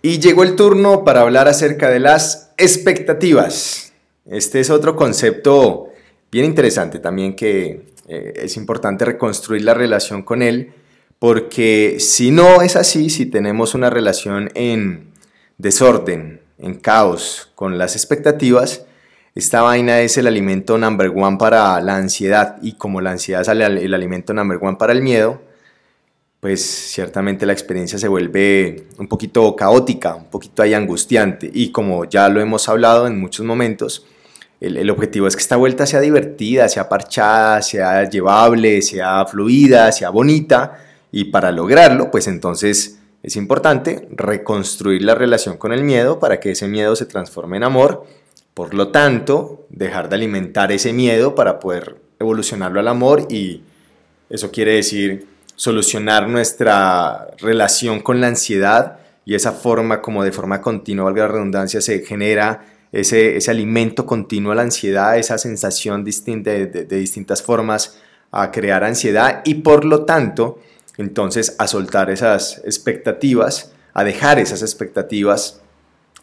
Y llegó el turno para hablar acerca de las expectativas. Este es otro concepto bien interesante también que eh, es importante reconstruir la relación con él, porque si no es así, si tenemos una relación en desorden, en caos con las expectativas, esta vaina es el alimento number one para la ansiedad y como la ansiedad es el alimento number one para el miedo, pues ciertamente la experiencia se vuelve un poquito caótica, un poquito ahí angustiante. Y como ya lo hemos hablado en muchos momentos, el, objetivo es que esta vuelta sea divertida, sea parchada, sea llevable, sea fluida, sea bonita. Y para lograrlo, pues entonces es importante reconstruir la relación con el miedo para que ese miedo se transforme en amor. Por lo tanto, dejar de alimentar ese miedo para poder evolucionarlo al amor y eso quiere decir solucionar nuestra relación con la ansiedad y esa forma como de forma continua, valga la redundancia, se genera ese, ese alimento continuo a la ansiedad, esa sensación distinta de, de, distintas formas a crear ansiedad y por lo tanto entonces a soltar esas expectativas, a dejar esas expectativas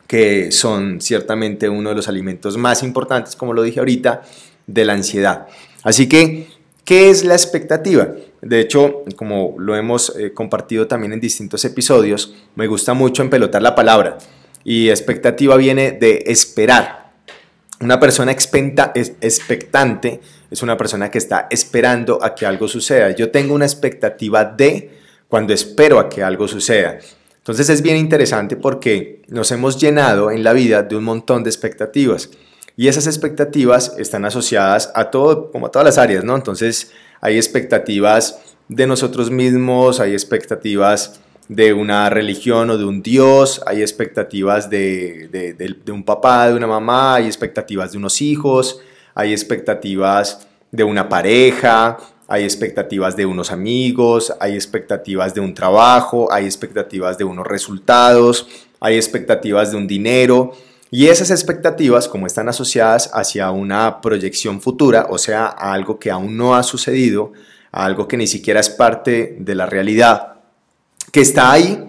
que son ciertamente uno de los alimentos más importantes, como lo dije ahorita, de la ansiedad. Así que, ¿qué es la expectativa? De hecho, como lo hemos eh, compartido también en distintos episodios, me gusta mucho empelotar la palabra. Y expectativa viene de esperar. Una persona expectante es una persona que está esperando a que algo suceda. Yo tengo una expectativa de cuando espero a que algo suceda. Entonces es bien interesante porque nos hemos llenado en la vida de un montón de expectativas. Y esas expectativas están asociadas a todo, como a todas las áreas, ¿no? Entonces, hay expectativas de nosotros mismos, hay expectativas de una religión o de un Dios, hay expectativas de, un papá, de una mamá, hay expectativas de unos hijos, hay expectativas de una pareja, hay expectativas de unos amigos, hay expectativas de un trabajo, hay expectativas de unos resultados, hay expectativas de un dinero. Y esas expectativas, como están asociadas hacia una proyección futura, o sea, a algo que aún no ha sucedido, a algo que ni siquiera es parte de la realidad, que está ahí,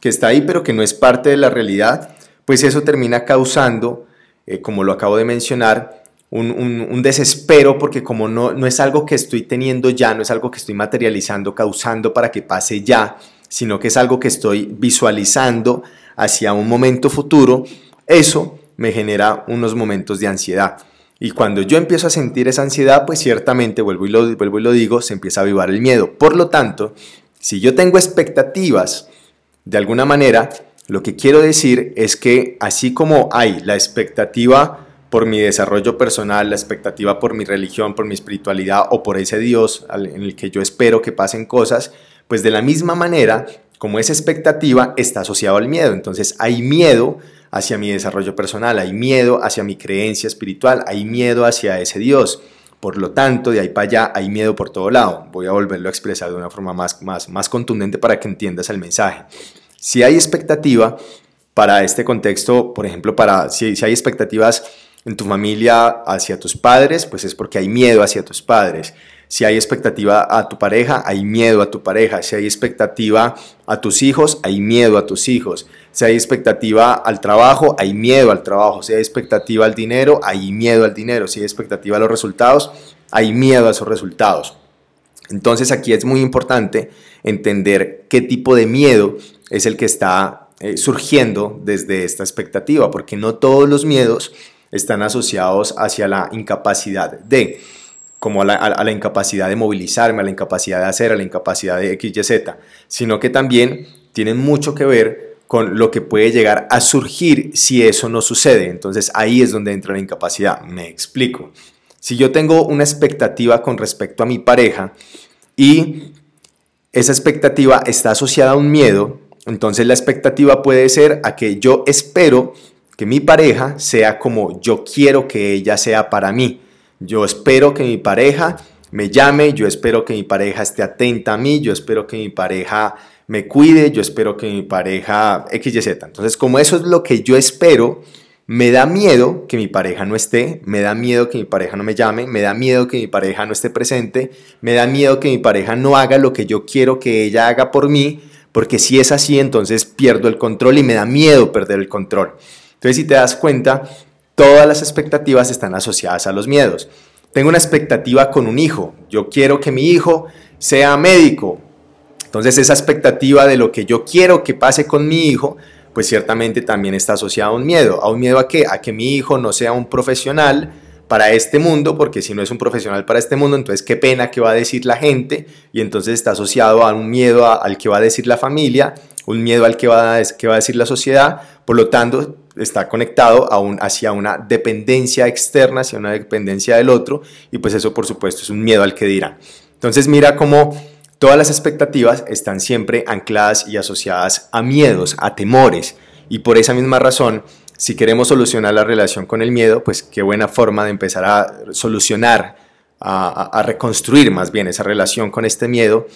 que está ahí, pero que no es parte de la realidad, pues eso termina causando, eh, como lo acabo de mencionar, un, desespero porque como no, no es algo que estoy teniendo ya, no es algo que estoy materializando, causando para que pase ya, sino que es algo que estoy visualizando hacia un momento futuro, eso me genera unos momentos de ansiedad. Y cuando yo empiezo a sentir esa ansiedad, pues ciertamente, vuelvo y lo, vuelvo y lo digo, se empieza a avivar el miedo. Por lo tanto, si yo tengo expectativas, de alguna manera, lo que quiero decir es que así como hay la expectativa por mi desarrollo personal, la expectativa por mi religión, por mi espiritualidad o por ese Dios en el que yo espero que pasen cosas, pues de la misma manera, como esa expectativa está asociado al miedo. Entonces hay miedo hacia mi desarrollo personal, hay miedo hacia mi creencia espiritual, hay miedo hacia ese Dios. Por lo tanto, de ahí para allá hay miedo por todo lado. Voy a volverlo a expresar de una forma más, más, más contundente para que entiendas el mensaje. Si hay expectativa para este contexto, por ejemplo, para si, si hay expectativas en tu familia hacia tus padres, pues es porque hay miedo hacia tus padres. Si hay expectativa a tu pareja, hay miedo a tu pareja. Si hay expectativa a tus hijos, hay miedo a tus hijos. Si hay expectativa al trabajo, hay miedo al trabajo. Si hay expectativa al dinero, hay miedo al dinero. Si hay expectativa a los resultados, hay miedo a esos resultados. Entonces aquí es muy importante entender qué tipo de miedo es el que está eh, surgiendo desde esta expectativa, porque no todos los miedos están asociados hacia la incapacidad de, como a la, incapacidad de movilizarme, a la incapacidad de hacer, a la incapacidad de X, Y, Z, sino que también tienen mucho que ver con lo que puede llegar a surgir si eso no sucede. Entonces ahí es donde entra la incapacidad. Me explico. Si yo tengo una expectativa con respecto a mi pareja y esa expectativa está asociada a un miedo, entonces la expectativa puede ser a que yo espero que mi pareja sea como yo quiero que ella sea para mí. Yo espero que mi pareja me llame, yo espero que mi pareja esté atenta a mí, yo espero que mi pareja me cuide, yo espero que mi pareja X, Y, Z. Entonces, como eso es lo que yo espero, me da miedo que mi pareja no esté, me da miedo que mi pareja no me llame, me da miedo que mi pareja no esté presente, me da miedo que mi pareja no haga lo que yo quiero que ella haga por mí, porque si es así, entonces pierdo el control y me da miedo perder el control. Entonces, si te das cuenta, todas las expectativas están asociadas a los miedos. Tengo una expectativa con un hijo. Yo quiero que mi hijo sea médico. Entonces, esa expectativa de lo que yo quiero que pase con mi hijo, pues ciertamente también está asociada a un miedo. ¿A un miedo a qué? A que mi hijo no sea un profesional, para este mundo, porque si no es un profesional para este mundo, entonces qué pena que va a decir la gente, y entonces está asociado a un miedo al que va a decir la familia, un miedo al que va a, que va a decir la sociedad, por lo tanto está conectado a un, hacia una dependencia externa, hacia una dependencia del otro, y pues eso por supuesto es un miedo al que dirán. Entonces mira cómo todas las expectativas están siempre ancladas y asociadas a miedos, a temores, y por esa misma razón si queremos solucionar la relación con el miedo, pues qué buena forma de empezar a solucionar, a, reconstruir más bien esa relación con este miedo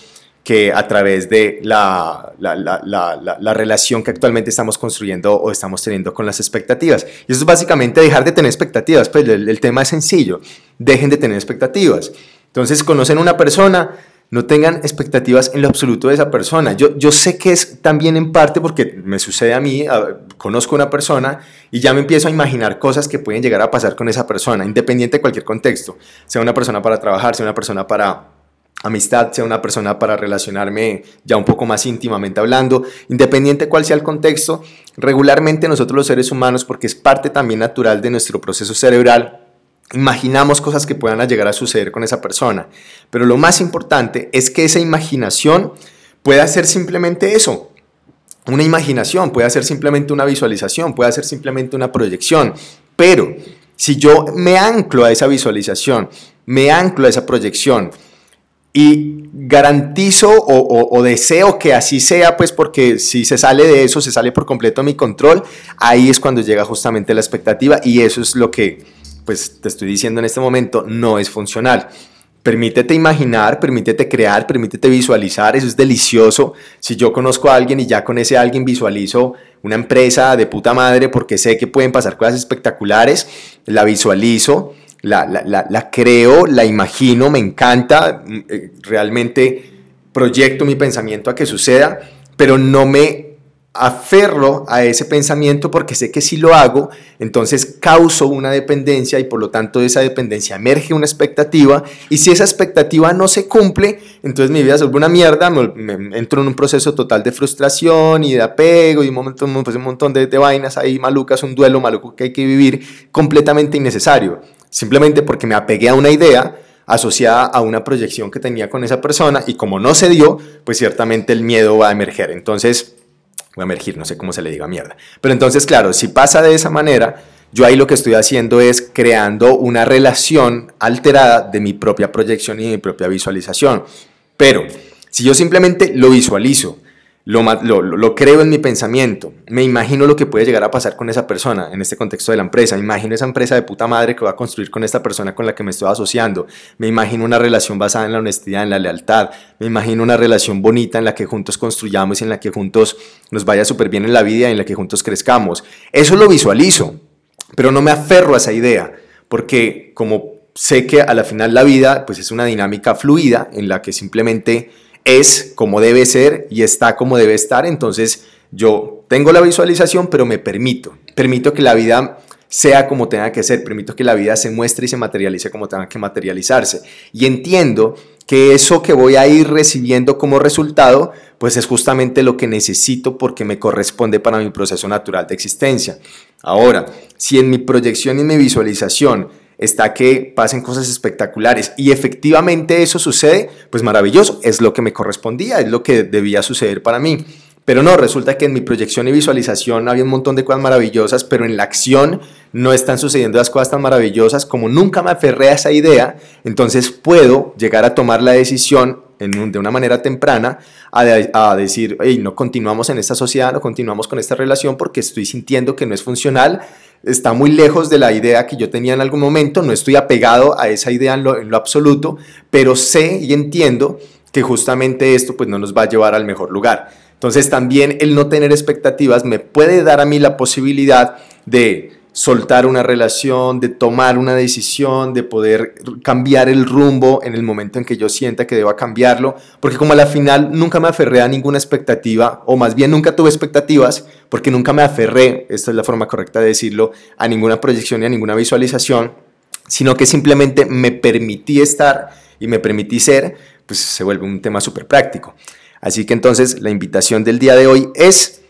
que a través de la, la, relación que actualmente estamos construyendo o estamos teniendo con las expectativas. Y eso es básicamente dejar de tener expectativas, pues el, el tema es sencillo, dejen de tener expectativas. Entonces conocen una persona, no tengan expectativas en lo absoluto de esa persona. Yo, yo sé que es también en parte porque me sucede a mí, conozco a una persona y ya me empiezo a imaginar cosas que pueden llegar a pasar con esa persona, independiente de cualquier contexto, sea una persona para trabajar, sea una persona para amistad, sea una persona para relacionarme ya un poco más íntimamente hablando, independiente cuál sea el contexto, regularmente nosotros los seres humanos, porque es parte también natural de nuestro proceso cerebral, imaginamos cosas que puedan llegar a suceder con esa persona. Pero lo más importante es que esa imaginación pueda ser simplemente eso. Una imaginación, puede ser simplemente una visualización, puede ser simplemente una proyección. Pero si yo me anclo a esa visualización, me anclo a esa proyección y garantizo o, deseo que así sea, pues porque si se sale de eso, se sale por completo mi control, ahí es cuando llega justamente la expectativa y eso es lo que pues te estoy diciendo en este momento, no es funcional. Permítete imaginar, permítete crear, permítete visualizar, eso es delicioso. Si yo conozco a alguien y ya con ese alguien visualizo una empresa de puta madre porque sé que pueden pasar cosas espectaculares, la visualizo, la, la, la creo, la imagino, me encanta, mm, eh, realmente proyecto mi pensamiento a que suceda, pero no me aferro a ese pensamiento porque sé que si lo hago, entonces causo una dependencia y por lo tanto de esa dependencia emerge una expectativa y si esa expectativa no se cumple, entonces mi vida se vuelve una mierda, me, entro en un proceso total de frustración y de apego y un, momento, pues un montón de, de vainas ahí malucas, un duelo maluco que hay que vivir completamente innecesario, simplemente porque me apegué a una idea asociada a una proyección que tenía con esa persona y como no se dio, pues ciertamente el miedo va a emerger. Entonces, a emergir, no sé cómo se le diga mierda. Pero entonces, claro, si pasa de esa manera, yo ahí lo que estoy haciendo es creando una relación alterada de mi propia proyección y de mi propia visualización. Pero si yo simplemente lo visualizo, lo, creo en mi pensamiento, me imagino lo que puede llegar a pasar con esa persona en este contexto de la empresa, me imagino esa empresa de puta madre que va a construir con esta persona con la que me estoy asociando, me imagino una relación basada en la honestidad, en la lealtad, me imagino una relación bonita en la que juntos construyamos y en la que juntos nos vaya súper bien en la vida y en la que juntos crezcamos. Eso lo visualizo, pero no me aferro a esa idea, porque como sé que a la final la vida pues es una dinámica fluida en la que simplemente es como debe ser y está como debe estar, entonces yo tengo la visualización, pero me permito, permito que la vida sea como tenga que ser, permito que la vida se muestre y se materialice como tenga que materializarse. Y entiendo que eso que voy a ir recibiendo como resultado, pues es justamente lo que necesito porque me corresponde para mi proceso natural de existencia. Ahora, si en mi proyección y mi visualización está que pasen cosas espectaculares y efectivamente eso sucede, pues maravilloso, es lo que me correspondía, es lo que debía suceder para mí. Pero no, resulta que en mi proyección y visualización había un montón de cosas maravillosas, pero en la acción no están sucediendo las cosas tan maravillosas. Como nunca me aferré a esa idea, entonces puedo llegar a tomar la decisión de una manera temprana a, decir, hey, no continuamos en esta sociedad, no continuamos con esta relación porque estoy sintiendo que no es funcional está muy lejos de la idea que yo tenía en algún momento, no estoy apegado a esa idea en lo, absoluto, pero sé y entiendo que justamente esto pues no nos va a llevar al mejor lugar. Entonces también el no tener expectativas me puede dar a mí la posibilidad de soltar una relación, de tomar una decisión, de poder cambiar el rumbo en el momento en que yo sienta que deba cambiarlo, porque como a la final nunca me aferré a ninguna expectativa, o más bien nunca tuve expectativas, porque nunca me aferré, esta es la forma correcta de decirlo, a ninguna proyección y a ninguna visualización, sino que simplemente me permití estar y me permití ser, pues se vuelve un tema súper práctico. Así que entonces la invitación del día de hoy es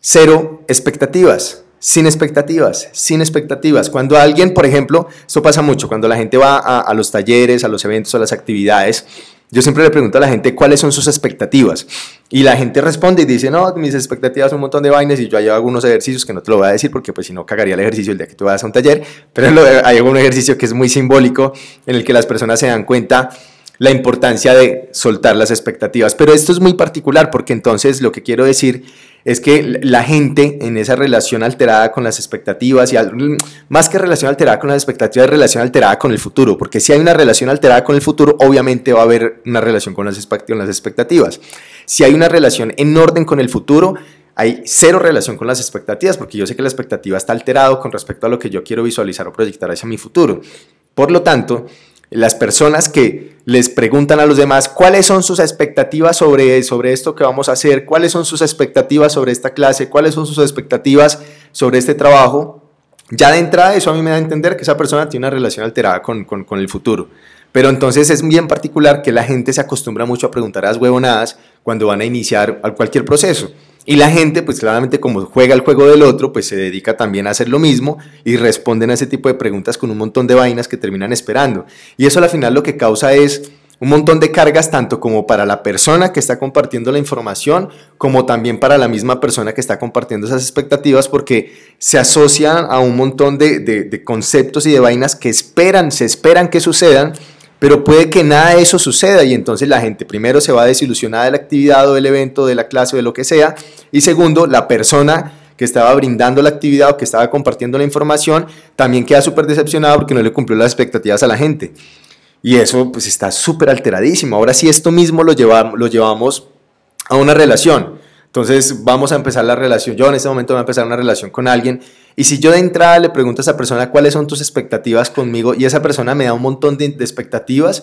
cero expectativas sin expectativas, sin expectativas. Cuando alguien, por ejemplo, esto pasa mucho, cuando la gente va a, los talleres, a los eventos, a las actividades, yo siempre le pregunto a la gente cuáles son sus expectativas. Y la gente responde y dice, no, mis expectativas son un montón de vainas y yo hago algunos ejercicios que no te lo voy a decir porque pues si no cagaría el ejercicio el día que tú vas a un taller, pero hay algún ejercicio que es muy simbólico en el que las personas se dan cuenta la importancia de soltar las expectativas. Pero esto es muy particular porque entonces lo que quiero decir es que la gente en esa relación alterada con las expectativas, y más que relación alterada con las expectativas, es relación alterada con el futuro, porque si hay una relación alterada con el futuro, obviamente va a haber una relación con las expectativas. Si hay una relación en orden con el futuro, hay cero relación con las expectativas, porque yo sé que la expectativa está alterada con respecto a lo que yo quiero visualizar o proyectar hacia mi futuro. Por lo tanto, las personas que les preguntan a los demás cuáles son sus expectativas sobre, sobre esto que vamos a hacer, cuáles son sus expectativas sobre esta clase, cuáles son sus expectativas sobre este trabajo, ya de entrada eso a mí me da a entender que esa persona tiene una relación alterada con, con el futuro. Pero entonces es bien particular que la gente se acostumbra mucho a preguntar a las huevonadas cuando van a iniciar cualquier proceso. Y la gente, pues claramente como juega el juego del otro, pues se dedica también a hacer lo mismo y responden a ese tipo de preguntas con un montón de vainas que terminan esperando. Y eso al final lo que causa es un montón de cargas tanto como para la persona que está compartiendo la información, como también para la misma persona que está compartiendo esas expectativas, porque se asocian a un montón de, de conceptos y de vainas que esperan, se esperan que sucedan pero puede que nada de eso suceda y entonces la gente primero se va desilusionada de la actividad o del evento, de la clase o de lo que sea. Y segundo, la persona que estaba brindando la actividad o que estaba compartiendo la información también queda súper decepcionada porque no le cumplió las expectativas a la gente. Y eso pues está súper alteradísimo. Ahora sí esto mismo lo llevamos, lo llevamos a una relación. Entonces vamos a empezar la relación. Yo en este momento voy a empezar una relación con alguien. Y si yo de entrada le pregunto a esa persona cuáles son tus expectativas conmigo y esa persona me da un montón de, expectativas,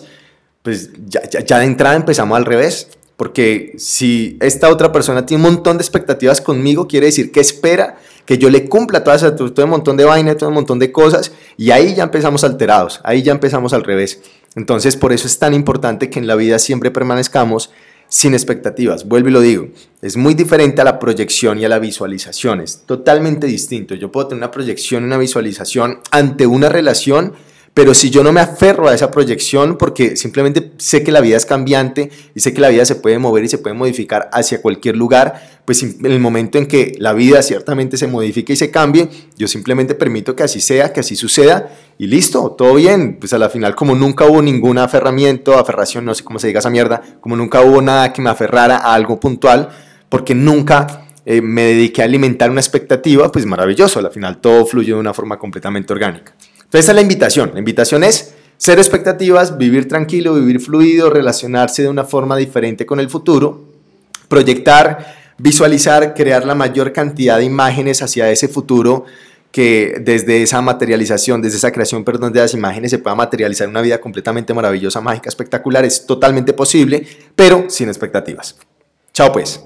pues ya, de entrada empezamos al revés. Porque si esta otra persona tiene un montón de expectativas conmigo, quiere decir que espera que yo le cumpla todas, todo, todo un montón de vaina, todo un montón de cosas. Y ahí ya empezamos alterados, ahí ya empezamos al revés. Entonces por eso es tan importante que en la vida siempre permanezcamos sin expectativas. Vuelvo y lo digo, es muy diferente a la proyección y a la visualización, es totalmente distinto. Yo puedo tener una proyección, una visualización ante una relación pero si yo no me aferro a esa proyección porque simplemente sé que la vida es cambiante y sé que la vida se puede mover y se puede modificar hacia cualquier lugar, pues en el momento en que la vida ciertamente se modifique y se cambie, yo simplemente permito que así sea, que así suceda y listo, todo bien. Pues a la final como nunca hubo ningún aferramiento, aferración, no sé cómo se diga esa mierda, como nunca hubo nada que me aferrara a algo puntual, porque nunca eh, me dediqué a alimentar una expectativa, pues maravilloso, al final todo fluye de una forma completamente orgánica. Entonces es la invitación. La invitación es ser expectativas, vivir tranquilo, vivir fluido, relacionarse de una forma diferente con el futuro, proyectar, visualizar, crear la mayor cantidad de imágenes hacia ese futuro que desde esa materialización, desde esa creación, perdón, de las imágenes se pueda materializar una vida completamente maravillosa, mágica, espectacular, es totalmente posible, pero sin expectativas. Chao pues.